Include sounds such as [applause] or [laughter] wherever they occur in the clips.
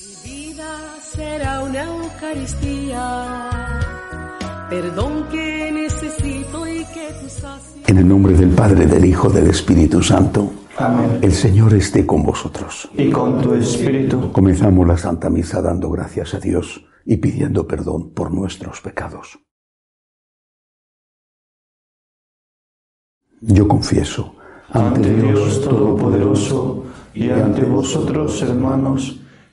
Mi vida será una Eucaristía, perdón que necesito y que tú En el nombre del Padre, del Hijo, del Espíritu Santo. Amén. El Señor esté con vosotros. Y con tu espíritu. Comenzamos la Santa Misa dando gracias a Dios y pidiendo perdón por nuestros pecados. Yo confieso ante Dios Todopoderoso y ante vosotros, hermanos,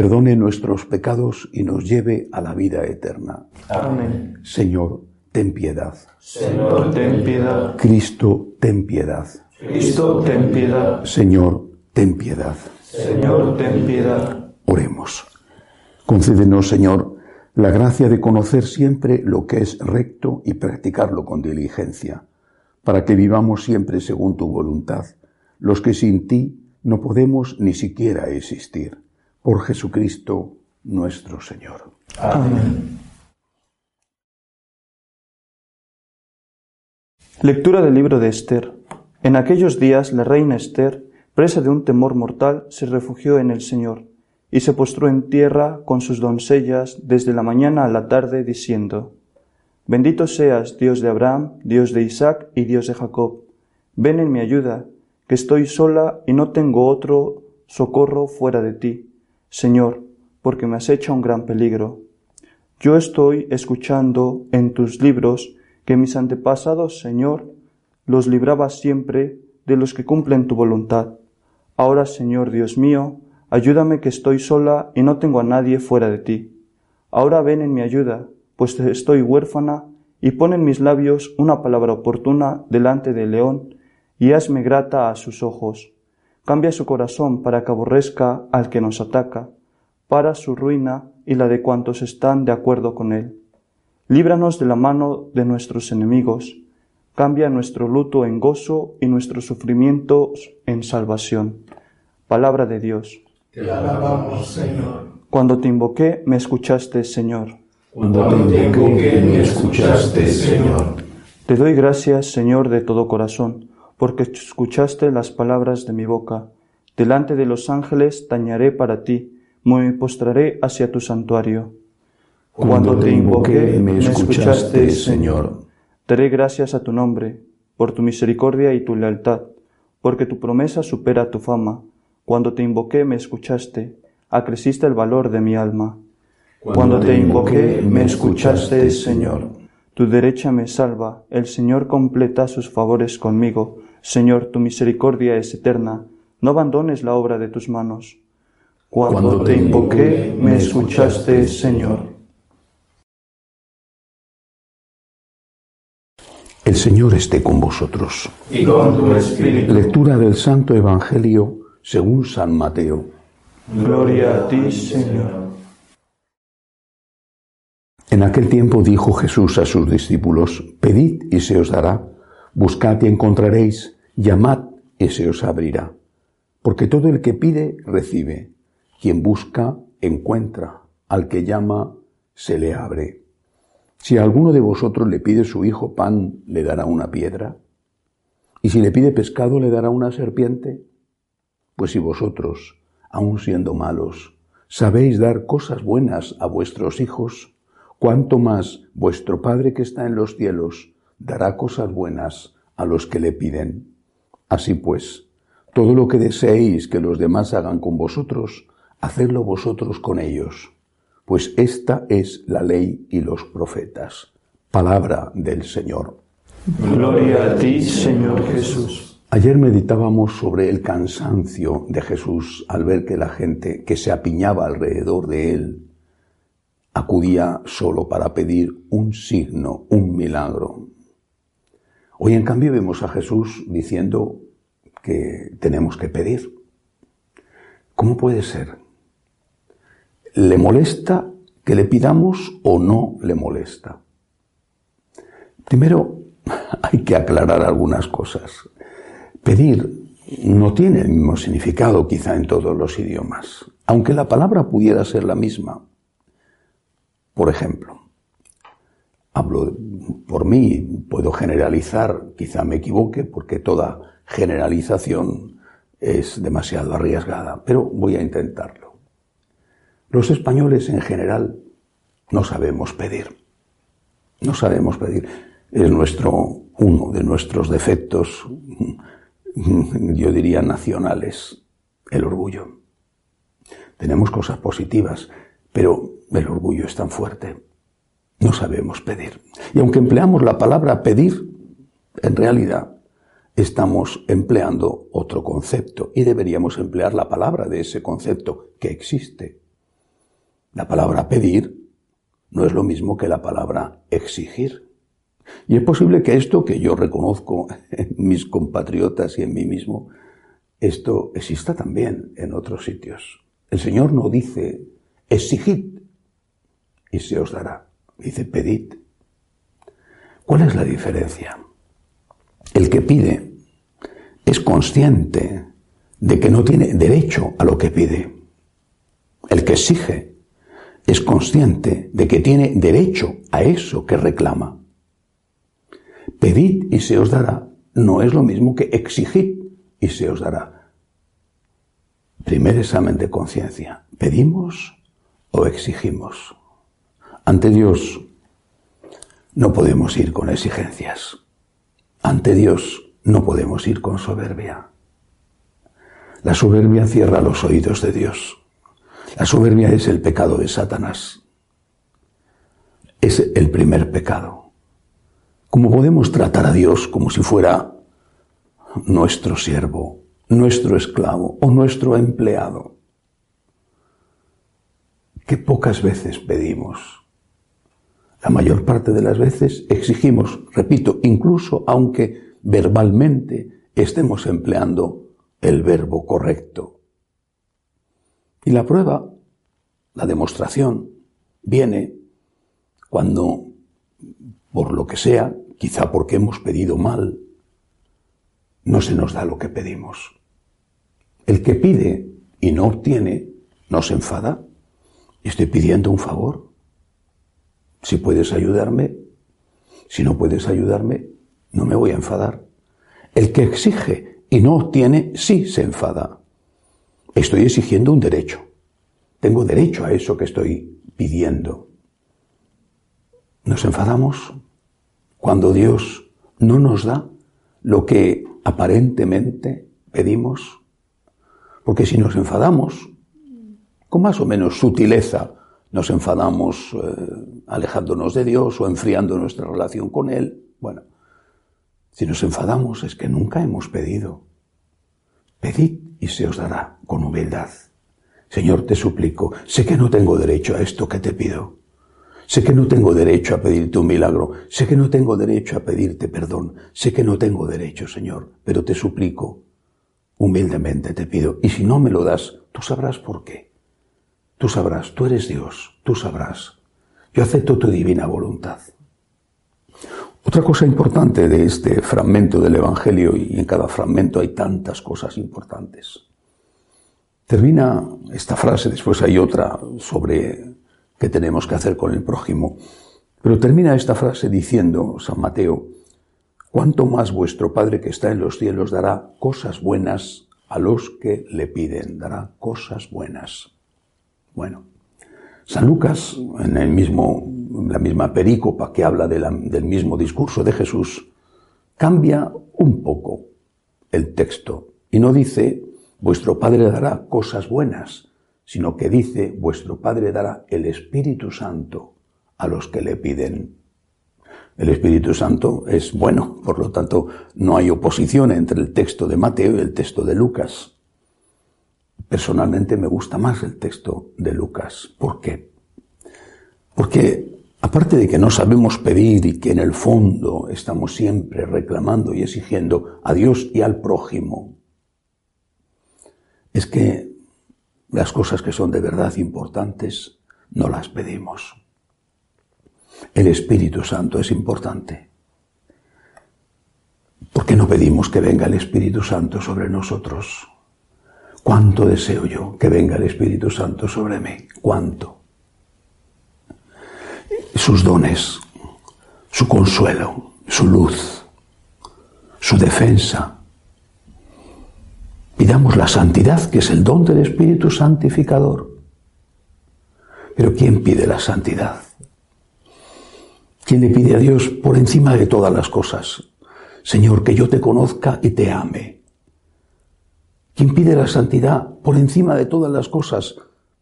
perdone nuestros pecados y nos lleve a la vida eterna. Amén. Señor, ten piedad. Señor, ten piedad. Cristo, ten piedad. Cristo, ten piedad. Señor, ten piedad. Señor, ten piedad. Oremos. Concédenos, Señor, la gracia de conocer siempre lo que es recto y practicarlo con diligencia, para que vivamos siempre según tu voluntad, los que sin ti no podemos ni siquiera existir. Por Jesucristo nuestro Señor. Amén. Lectura del libro de Esther. En aquellos días la reina Esther presa de un temor mortal, se refugió en el Señor, y se postró en tierra con sus doncellas desde la mañana a la tarde, diciendo, Bendito seas, Dios de Abraham, Dios de Isaac y Dios de Jacob. Ven en mi ayuda, que estoy sola y no tengo otro socorro fuera de ti, Señor, porque me has hecho un gran peligro. Yo estoy escuchando en tus libros que mis antepasados, Señor, los libraba siempre de los que cumplen tu voluntad. Ahora, Señor Dios mío, ayúdame que estoy sola y no tengo a nadie fuera de ti. Ahora ven en mi ayuda, pues estoy huérfana, y pon en mis labios una palabra oportuna delante del león, y hazme grata a sus ojos. Cambia su corazón para que aborrezca al que nos ataca, para su ruina y la de cuantos están de acuerdo con él. Líbranos de la mano de nuestros enemigos, Cambia nuestro luto en gozo y nuestros sufrimientos en salvación. Palabra de Dios. Te alabamos, Señor. Cuando te invoqué, me escuchaste, Señor. Cuando te invoqué, me escuchaste, Señor. Te doy gracias, Señor, de todo corazón, porque escuchaste las palabras de mi boca. Delante de los ángeles tañaré para ti, me postraré hacia tu santuario. Cuando te invoqué, me escuchaste, Señor. Daré gracias a tu nombre, por tu misericordia y tu lealtad, porque tu promesa supera tu fama. Cuando te invoqué me escuchaste, acreciste el valor de mi alma. Cuando te invoqué me escuchaste, Señor. Tu derecha me salva, el Señor completa sus favores conmigo. Señor, tu misericordia es eterna, no abandones la obra de tus manos. Cuando te invoqué me escuchaste, Señor. El Señor esté con vosotros. Y con tu espíritu. Lectura del Santo Evangelio según San Mateo. Gloria a ti, Señor. En aquel tiempo dijo Jesús a sus discípulos, Pedid y se os dará, buscad y encontraréis, llamad y se os abrirá. Porque todo el que pide, recibe. Quien busca, encuentra. Al que llama, se le abre. Si a alguno de vosotros le pide su hijo pan, ¿le dará una piedra? ¿Y si le pide pescado, le dará una serpiente? Pues si vosotros, aun siendo malos, sabéis dar cosas buenas a vuestros hijos, cuánto más vuestro Padre que está en los cielos dará cosas buenas a los que le piden. Así pues, todo lo que deseéis que los demás hagan con vosotros, hacedlo vosotros con ellos pues esta es la ley y los profetas. Palabra del Señor. Gloria a ti, Señor Jesús. Ayer meditábamos sobre el cansancio de Jesús al ver que la gente que se apiñaba alrededor de él acudía solo para pedir un signo, un milagro. Hoy en cambio vemos a Jesús diciendo que tenemos que pedir. ¿Cómo puede ser? le molesta que le pidamos o no le molesta. Primero, [laughs] hay que aclarar algunas cosas. Pedir no tiene el mismo significado quizá en todos los idiomas, aunque la palabra pudiera ser la misma. Por ejemplo, hablo por mí, puedo generalizar, quizá me equivoque, porque toda generalización es demasiado arriesgada, pero voy a intentarlo. Los españoles en general no sabemos pedir. No sabemos pedir. Es nuestro, uno de nuestros defectos yo diría nacionales, el orgullo. Tenemos cosas positivas, pero el orgullo es tan fuerte. No sabemos pedir. Y aunque empleamos la palabra pedir, en realidad estamos empleando otro concepto y deberíamos emplear la palabra de ese concepto que existe. La palabra pedir no es lo mismo que la palabra exigir. Y es posible que esto que yo reconozco en mis compatriotas y en mí mismo, esto exista también en otros sitios. El Señor no dice, exigid y se os dará. Dice, pedid. ¿Cuál es la diferencia? El que pide es consciente de que no tiene derecho a lo que pide. El que exige es consciente de que tiene derecho a eso que reclama. Pedid y se os dará no es lo mismo que exigid y se os dará. Primer examen de conciencia. ¿Pedimos o exigimos? Ante Dios no podemos ir con exigencias. Ante Dios no podemos ir con soberbia. La soberbia cierra los oídos de Dios. La soberbia es el pecado de Satanás. Es el primer pecado. ¿Cómo podemos tratar a Dios como si fuera nuestro siervo, nuestro esclavo o nuestro empleado? Que pocas veces pedimos. La mayor parte de las veces exigimos, repito, incluso aunque verbalmente estemos empleando el verbo correcto. Y la prueba, la demostración, viene cuando por lo que sea, quizá porque hemos pedido mal, no se nos da lo que pedimos. El que pide y no obtiene, no se enfada. Estoy pidiendo un favor. Si puedes ayudarme, si no puedes ayudarme, no me voy a enfadar. El que exige y no obtiene, sí se enfada. Estoy exigiendo un derecho. Tengo derecho a eso que estoy pidiendo. Nos enfadamos cuando Dios no nos da lo que aparentemente pedimos, porque si nos enfadamos, con más o menos sutileza, nos enfadamos eh, alejándonos de Dios o enfriando nuestra relación con Él, bueno, si nos enfadamos es que nunca hemos pedido. Pedid y se os dará con humildad. Señor, te suplico, sé que no tengo derecho a esto que te pido. Sé que no tengo derecho a pedirte un milagro, sé que no tengo derecho a pedirte perdón, sé que no tengo derecho, Señor, pero te suplico, humildemente te pido, y si no me lo das, tú sabrás por qué. Tú sabrás, tú eres Dios, tú sabrás. Yo acepto tu divina voluntad. Otra cosa importante de este fragmento del Evangelio, y en cada fragmento hay tantas cosas importantes. Termina esta frase, después hay otra sobre que tenemos que hacer con el prójimo. Pero termina esta frase diciendo San Mateo, cuánto más vuestro Padre que está en los cielos dará cosas buenas a los que le piden, dará cosas buenas. Bueno, San Lucas, en el mismo, la misma perícopa que habla del mismo discurso de Jesús, cambia un poco el texto y no dice, vuestro Padre dará cosas buenas, sino que dice, vuestro Padre dará el Espíritu Santo a los que le piden. El Espíritu Santo es bueno, por lo tanto no hay oposición entre el texto de Mateo y el texto de Lucas. Personalmente me gusta más el texto de Lucas. ¿Por qué? Porque aparte de que no sabemos pedir y que en el fondo estamos siempre reclamando y exigiendo a Dios y al prójimo, es que las cosas que son de verdad importantes no las pedimos. El Espíritu Santo es importante. ¿Por qué no pedimos que venga el Espíritu Santo sobre nosotros? ¿Cuánto deseo yo que venga el Espíritu Santo sobre mí? ¿Cuánto? Sus dones, su consuelo, su luz, su defensa. Pidamos la santidad, que es el don del Espíritu Santificador. Pero ¿quién pide la santidad? ¿Quién le pide a Dios por encima de todas las cosas? Señor, que yo te conozca y te ame. ¿Quién pide la santidad por encima de todas las cosas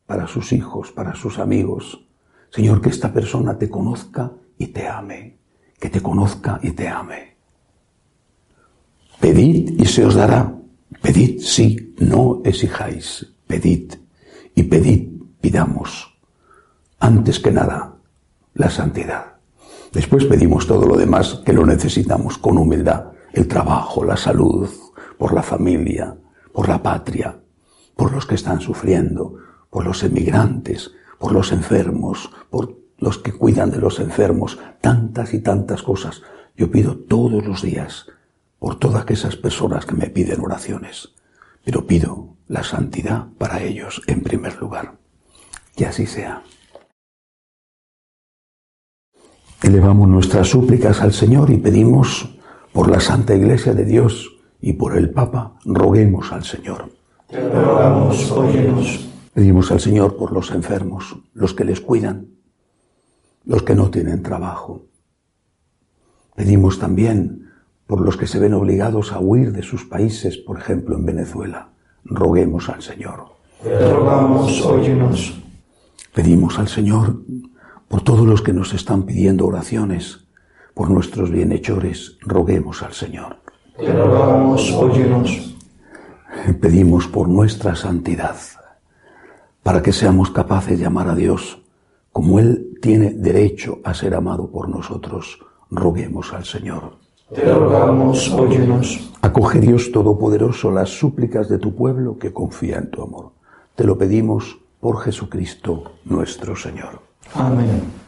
para sus hijos, para sus amigos? Señor, que esta persona te conozca y te ame. Que te conozca y te ame. Pedid y se os dará. Pedid, sí, no exijáis. Pedid y pedid, pidamos. Antes que nada, la santidad. Después pedimos todo lo demás que lo necesitamos con humildad. El trabajo, la salud, por la familia, por la patria, por los que están sufriendo, por los emigrantes, por los enfermos, por los que cuidan de los enfermos, tantas y tantas cosas. Yo pido todos los días por todas esas personas que me piden oraciones, pero pido la santidad para ellos en primer lugar. Que así sea. Elevamos nuestras súplicas al Señor y pedimos por la Santa Iglesia de Dios y por el Papa, roguemos al Señor. Te rogamos, óyenos. Pedimos al Señor por los enfermos, los que les cuidan, los que no tienen trabajo. Pedimos también por los que se ven obligados a huir de sus países, por ejemplo en Venezuela. Roguemos al Señor. Te rogamos, óyenos. Pedimos al Señor por todos los que nos están pidiendo oraciones, por nuestros bienhechores, roguemos al Señor. Te rogamos, óyenos. Pedimos por nuestra santidad, para que seamos capaces de amar a Dios como Él tiene derecho a ser amado por nosotros. Roguemos al Señor. Te rogamos, óyenos. Acoge Dios Todopoderoso las súplicas de tu pueblo que confía en tu amor. Te lo pedimos por Jesucristo nuestro Señor. Amén.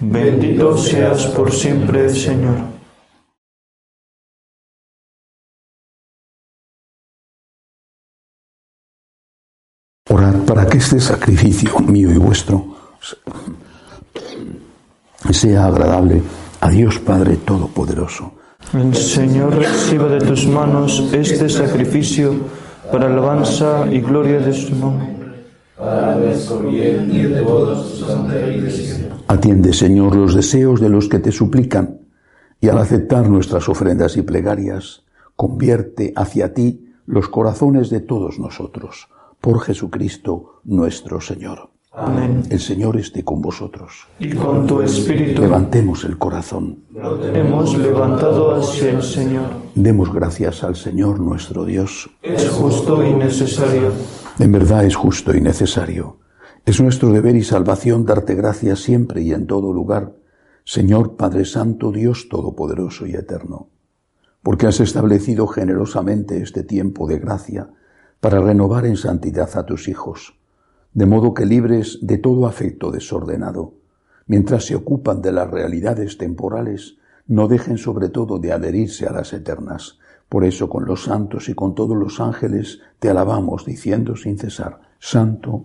Bendito seas por siempre, Señor. Orad para que este sacrificio mío y vuestro sea agradable a Dios Padre Todopoderoso. El Señor reciba de tus manos este sacrificio para alabanza y gloria de su nombre. Para nuestro bien y de. Atiende, Señor, los deseos de los que te suplican y al aceptar nuestras ofrendas y plegarias, convierte hacia ti los corazones de todos nosotros. Por Jesucristo nuestro Señor. Amén. El Señor esté con vosotros. Y con tu espíritu Levantemos el corazón. hemos levantado hacia el Señor. Demos gracias al Señor nuestro Dios. Es justo y necesario. En verdad es justo y necesario. Es nuestro deber y salvación darte gracias siempre y en todo lugar, Señor Padre Santo, Dios Todopoderoso y Eterno, porque has establecido generosamente este tiempo de gracia para renovar en santidad a tus hijos, de modo que libres de todo afecto desordenado, mientras se ocupan de las realidades temporales, no dejen sobre todo de adherirse a las eternas. Por eso con los santos y con todos los ángeles te alabamos diciendo sin cesar, Santo,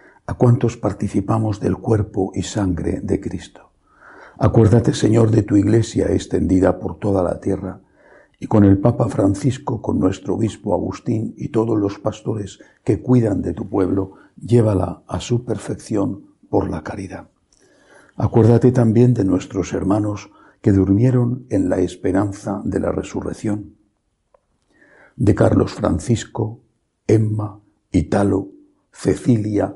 a cuantos participamos del cuerpo y sangre de Cristo. Acuérdate, Señor, de tu iglesia extendida por toda la tierra, y con el Papa Francisco, con nuestro obispo Agustín y todos los pastores que cuidan de tu pueblo, llévala a su perfección por la caridad. Acuérdate también de nuestros hermanos que durmieron en la esperanza de la resurrección, de Carlos Francisco, Emma, Italo, Cecilia,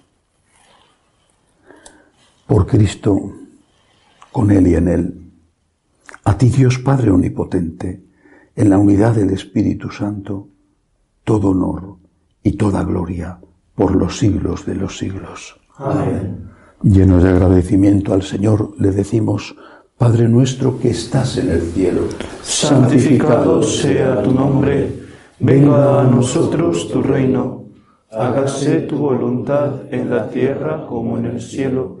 por Cristo, con Él y en Él. A ti Dios Padre Omnipotente, en la unidad del Espíritu Santo, todo honor y toda gloria por los siglos de los siglos. Amén. Llenos de agradecimiento al Señor, le decimos, Padre nuestro que estás en el cielo, santificado sea tu nombre, venga a nosotros tu reino, hágase tu voluntad en la tierra como en el cielo.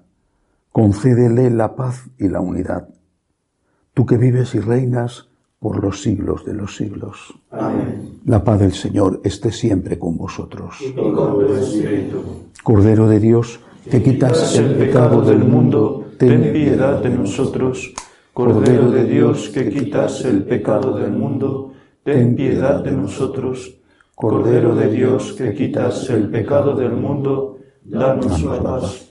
concédele la paz y la unidad. Tú que vives y reinas por los siglos de los siglos. Amén. La paz del Señor esté siempre con vosotros. Y con tu espíritu. Cordero de Dios, que quitas el pecado del mundo, ten piedad de nosotros. Cordero de Dios, que quitas el pecado del mundo, ten piedad de nosotros. Cordero de Dios, que quitas el pecado del mundo, danos la paz.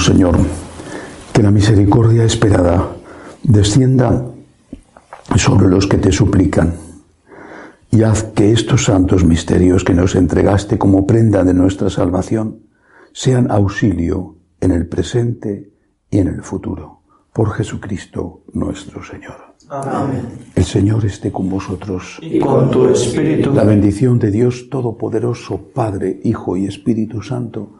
Señor, que la misericordia esperada descienda sobre los que te suplican y haz que estos santos misterios que nos entregaste como prenda de nuestra salvación sean auxilio en el presente y en el futuro. Por Jesucristo nuestro Señor. Amén. El Señor esté con vosotros. Y con tu espíritu. La bendición de Dios Todopoderoso, Padre, Hijo y Espíritu Santo,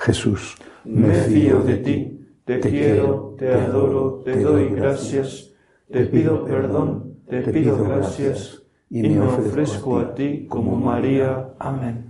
Jesús, me fío de ti, te, quiero, te adoro, te doy gracias, te pido perdón, te pido gracias, y me ofrezco a ti como María. Amén.